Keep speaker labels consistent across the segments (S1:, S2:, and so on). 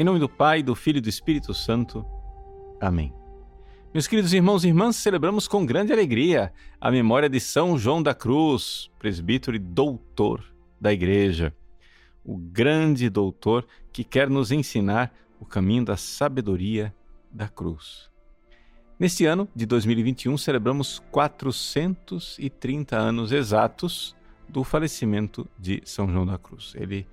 S1: Em nome do Pai, do Filho e do Espírito Santo. Amém. Meus queridos irmãos e irmãs, celebramos com grande alegria a memória de São João da Cruz, presbítero e doutor da Igreja. O grande doutor que quer nos ensinar o caminho da sabedoria da cruz. Neste ano de 2021, celebramos 430 anos exatos do falecimento de São João da Cruz. Ele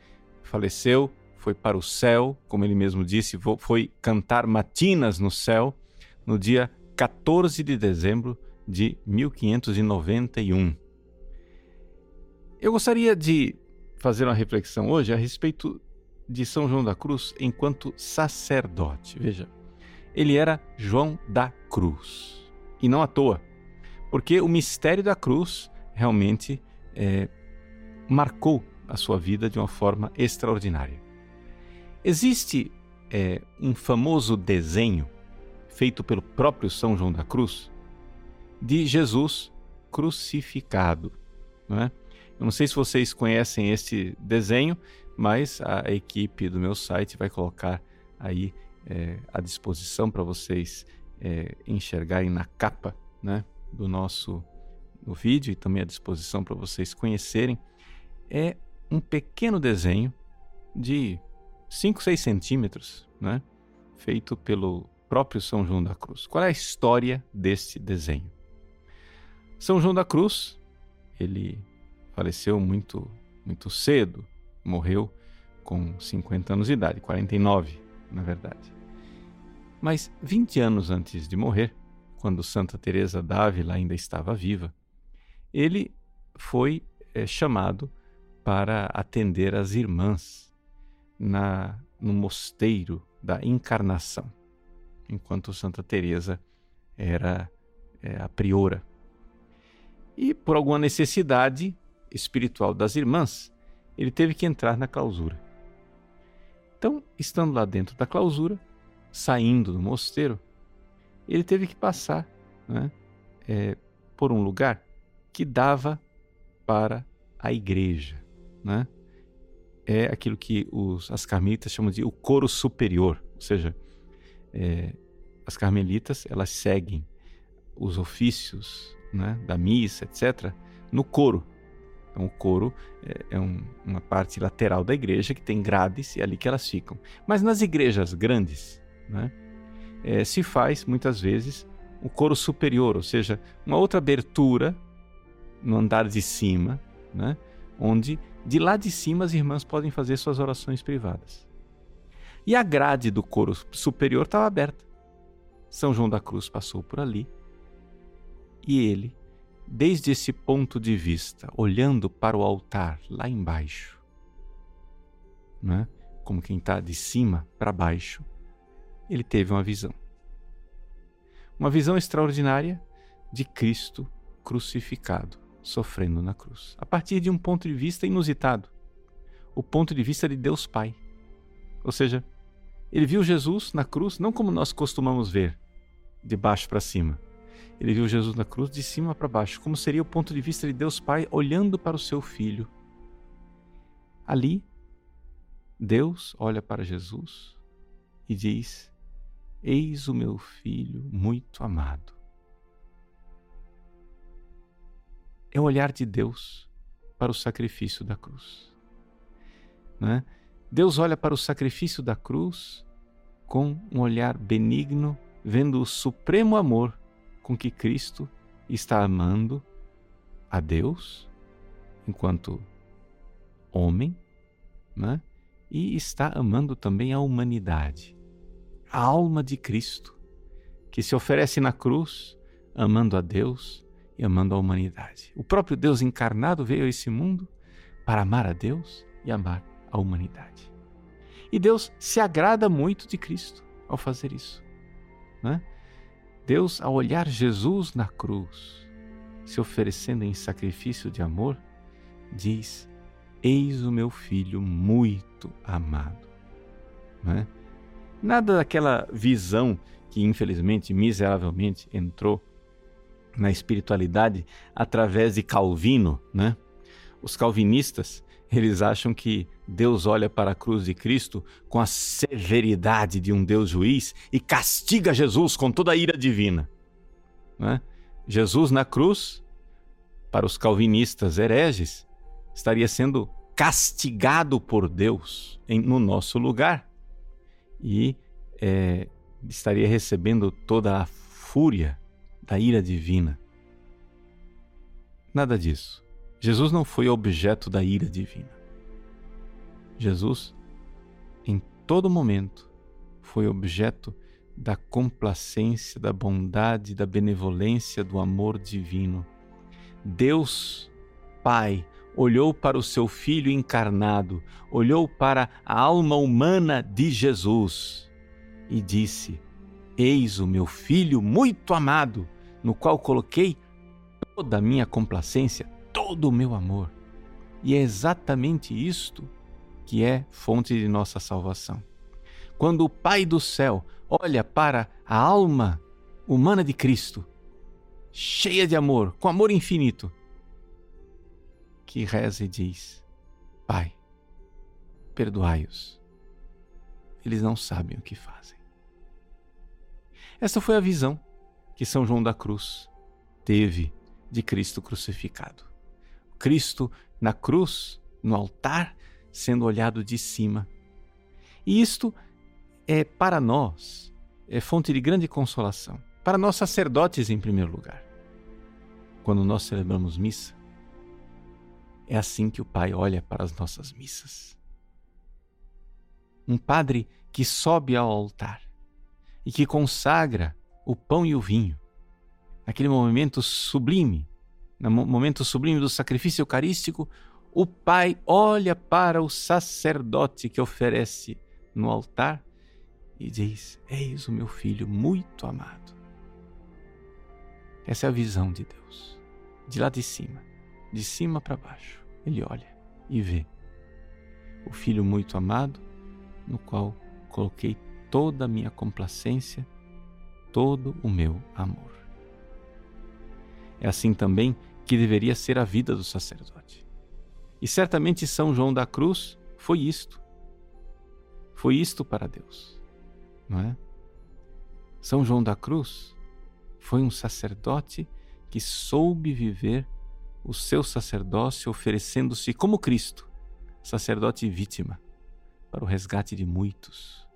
S1: faleceu foi para o céu, como ele mesmo disse, foi cantar matinas no céu no dia 14 de dezembro de 1591. Eu gostaria de fazer uma reflexão hoje a respeito de São João da Cruz enquanto sacerdote. Veja, ele era João da Cruz. E não à toa, porque o mistério da cruz realmente é, marcou a sua vida de uma forma extraordinária. Existe é, um famoso desenho feito pelo próprio São João da Cruz de Jesus crucificado. Não é? Eu não sei se vocês conhecem este desenho, mas a equipe do meu site vai colocar aí é, à disposição para vocês é, enxergarem na capa né, do nosso no vídeo e também à disposição para vocês conhecerem. É um pequeno desenho de 5, 6 centímetros, né? feito pelo próprio São João da Cruz. Qual é a história desse desenho? São João da Cruz, ele faleceu muito, muito cedo, morreu com 50 anos de idade, 49, na verdade. Mas 20 anos antes de morrer, quando Santa Teresa d'Ávila ainda estava viva, ele foi é, chamado para atender as irmãs na, no mosteiro da Encarnação, enquanto Santa Teresa era é, a priora. E por alguma necessidade espiritual das irmãs, ele teve que entrar na clausura. Então, estando lá dentro da clausura, saindo do mosteiro, ele teve que passar né, é, por um lugar que dava para a igreja. Né? É aquilo que os, as carmelitas chamam de o coro superior, ou seja, é, as carmelitas elas seguem os ofícios né, da missa, etc., no coro. Então, o coro é, é um, uma parte lateral da igreja que tem grades e é ali que elas ficam. Mas nas igrejas grandes, né, é, se faz muitas vezes o coro superior, ou seja, uma outra abertura no andar de cima, né, onde de lá de cima as irmãs podem fazer suas orações privadas. E a grade do coro superior estava aberta. São João da Cruz passou por ali e ele, desde esse ponto de vista, olhando para o altar lá embaixo, né, como quem está de cima para baixo, ele teve uma visão. Uma visão extraordinária de Cristo crucificado sofrendo na cruz, a partir de um ponto de vista inusitado, o ponto de vista de Deus Pai. Ou seja, ele viu Jesus na cruz não como nós costumamos ver, de baixo para cima. Ele viu Jesus na cruz de cima para baixo, como seria o ponto de vista de Deus Pai olhando para o seu filho. Ali, Deus olha para Jesus e diz: Eis o meu filho muito amado. É o olhar de Deus para o sacrifício da cruz. Né? Deus olha para o sacrifício da cruz com um olhar benigno, vendo o supremo amor com que Cristo está amando a Deus enquanto homem, né? e está amando também a humanidade, a alma de Cristo, que se oferece na cruz, amando a Deus e amando a humanidade. O próprio Deus encarnado veio a esse mundo para amar a Deus e amar a humanidade. E Deus se agrada muito de Cristo ao fazer isso. Né? Deus, ao olhar Jesus na cruz, se oferecendo em sacrifício de amor, diz: Eis o meu filho muito amado. Né? Nada daquela visão que, infelizmente, miseravelmente entrou na espiritualidade através de Calvino, né? Os calvinistas, eles acham que Deus olha para a cruz de Cristo com a severidade de um Deus juiz e castiga Jesus com toda a ira divina. É? Jesus na cruz, para os calvinistas hereges, estaria sendo castigado por Deus em, no nosso lugar e é, estaria recebendo toda a fúria da ira divina. Nada disso. Jesus não foi objeto da ira divina. Jesus, em todo momento, foi objeto da complacência, da bondade, da benevolência, do amor divino. Deus, Pai, olhou para o seu Filho encarnado, olhou para a alma humana de Jesus e disse: Eis o meu Filho muito amado, no qual coloquei toda a minha complacência, todo o meu amor. E é exatamente isto que é fonte de nossa salvação. Quando o Pai do céu olha para a alma humana de Cristo, cheia de amor, com amor infinito, que reza e diz: Pai, perdoai-os. Eles não sabem o que fazem. Essa foi a visão que São João da Cruz teve de Cristo crucificado. Cristo na cruz, no altar, sendo olhado de cima. E isto é para nós é fonte de grande consolação. Para nós sacerdotes em primeiro lugar. Quando nós celebramos missa, é assim que o Pai olha para as nossas missas. Um padre que sobe ao altar e que consagra o pão e o vinho, naquele momento sublime, no momento sublime do sacrifício eucarístico, o pai olha para o sacerdote que oferece no altar e diz: Eis o meu filho muito amado. Essa é a visão de Deus, de lá de cima de cima para baixo. Ele olha e vê o filho muito amado, no qual coloquei toda a minha complacência, todo o meu amor. É assim também que deveria ser a vida do sacerdote. E certamente São João da Cruz foi isto. Foi isto para Deus, não é? São João da Cruz foi um sacerdote que soube viver o seu sacerdócio oferecendo-se como Cristo, sacerdote e vítima, para o resgate de muitos.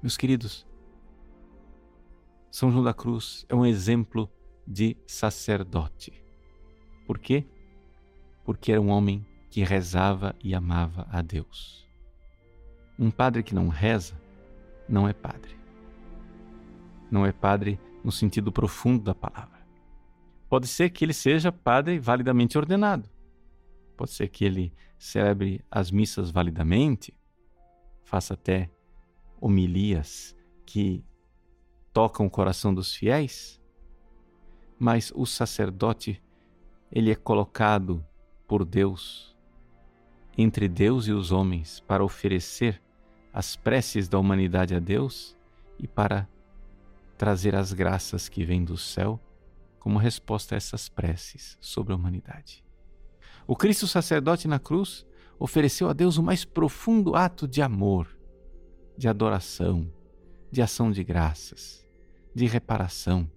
S1: Meus queridos, São João da Cruz é um exemplo de sacerdote. Por quê? Porque era um homem que rezava e amava a Deus. Um padre que não reza não é padre. Não é padre no sentido profundo da palavra. Pode ser que ele seja padre validamente ordenado. Pode ser que ele celebre as missas validamente, faça até homilias que tocam o coração dos fiéis, mas o sacerdote, ele é colocado por Deus entre Deus e os homens para oferecer as preces da humanidade a Deus e para trazer as graças que vêm do céu como resposta a essas preces sobre a humanidade. O Cristo sacerdote na cruz ofereceu a Deus o mais profundo ato de amor, de adoração, de ação de graças, de reparação,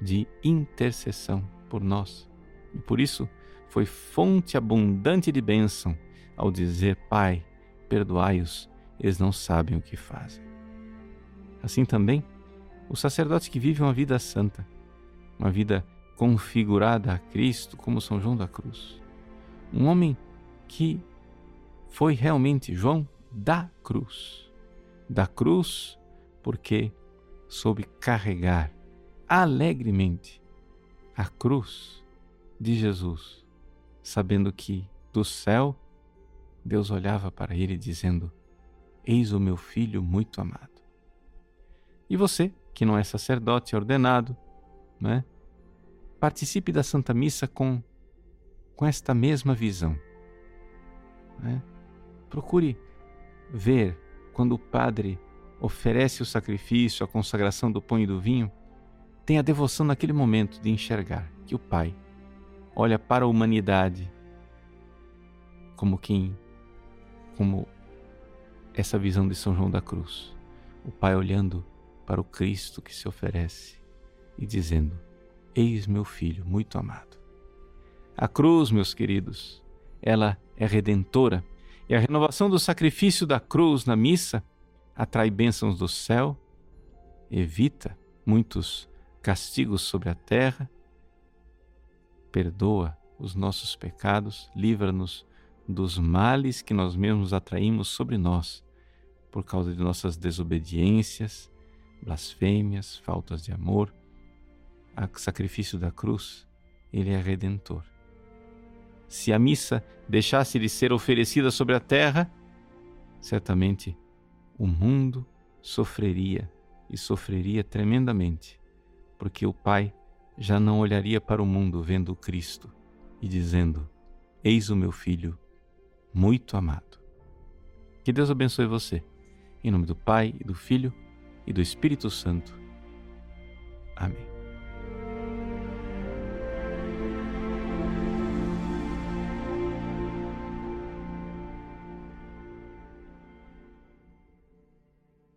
S1: de intercessão por nós. E por isso foi fonte abundante de bênção ao dizer: Pai, perdoai-os, eles não sabem o que fazem. Assim também, o sacerdote que vive uma vida santa uma vida configurada a Cristo como São João da Cruz. Um homem que foi realmente João da cruz. Da cruz porque soube carregar alegremente a cruz de Jesus, sabendo que do céu Deus olhava para ele dizendo: Eis o meu filho muito amado. E você, que não é sacerdote ordenado, né? Participe da Santa Missa com, com esta mesma visão. Né? Procure ver quando o padre oferece o sacrifício, a consagração do pão e do vinho, tem a devoção naquele momento de enxergar que o Pai olha para a humanidade como quem, como essa visão de São João da Cruz. O Pai olhando para o Cristo que se oferece e dizendo: Eis meu filho muito amado. A cruz, meus queridos, ela é redentora e a renovação do sacrifício da cruz na missa atrai bênçãos do céu, evita muitos castigos sobre a terra, perdoa os nossos pecados, livra-nos dos males que nós mesmos atraímos sobre nós por causa de nossas desobediências, blasfêmias, faltas de amor. O sacrifício da cruz, ele é redentor. Se a missa deixasse de ser oferecida sobre a terra, certamente o mundo sofreria e sofreria tremendamente, porque o Pai já não olharia para o mundo vendo Cristo e dizendo: Eis o meu filho, muito amado. Que Deus abençoe você. Em nome do Pai, e do Filho e do Espírito Santo. Amém.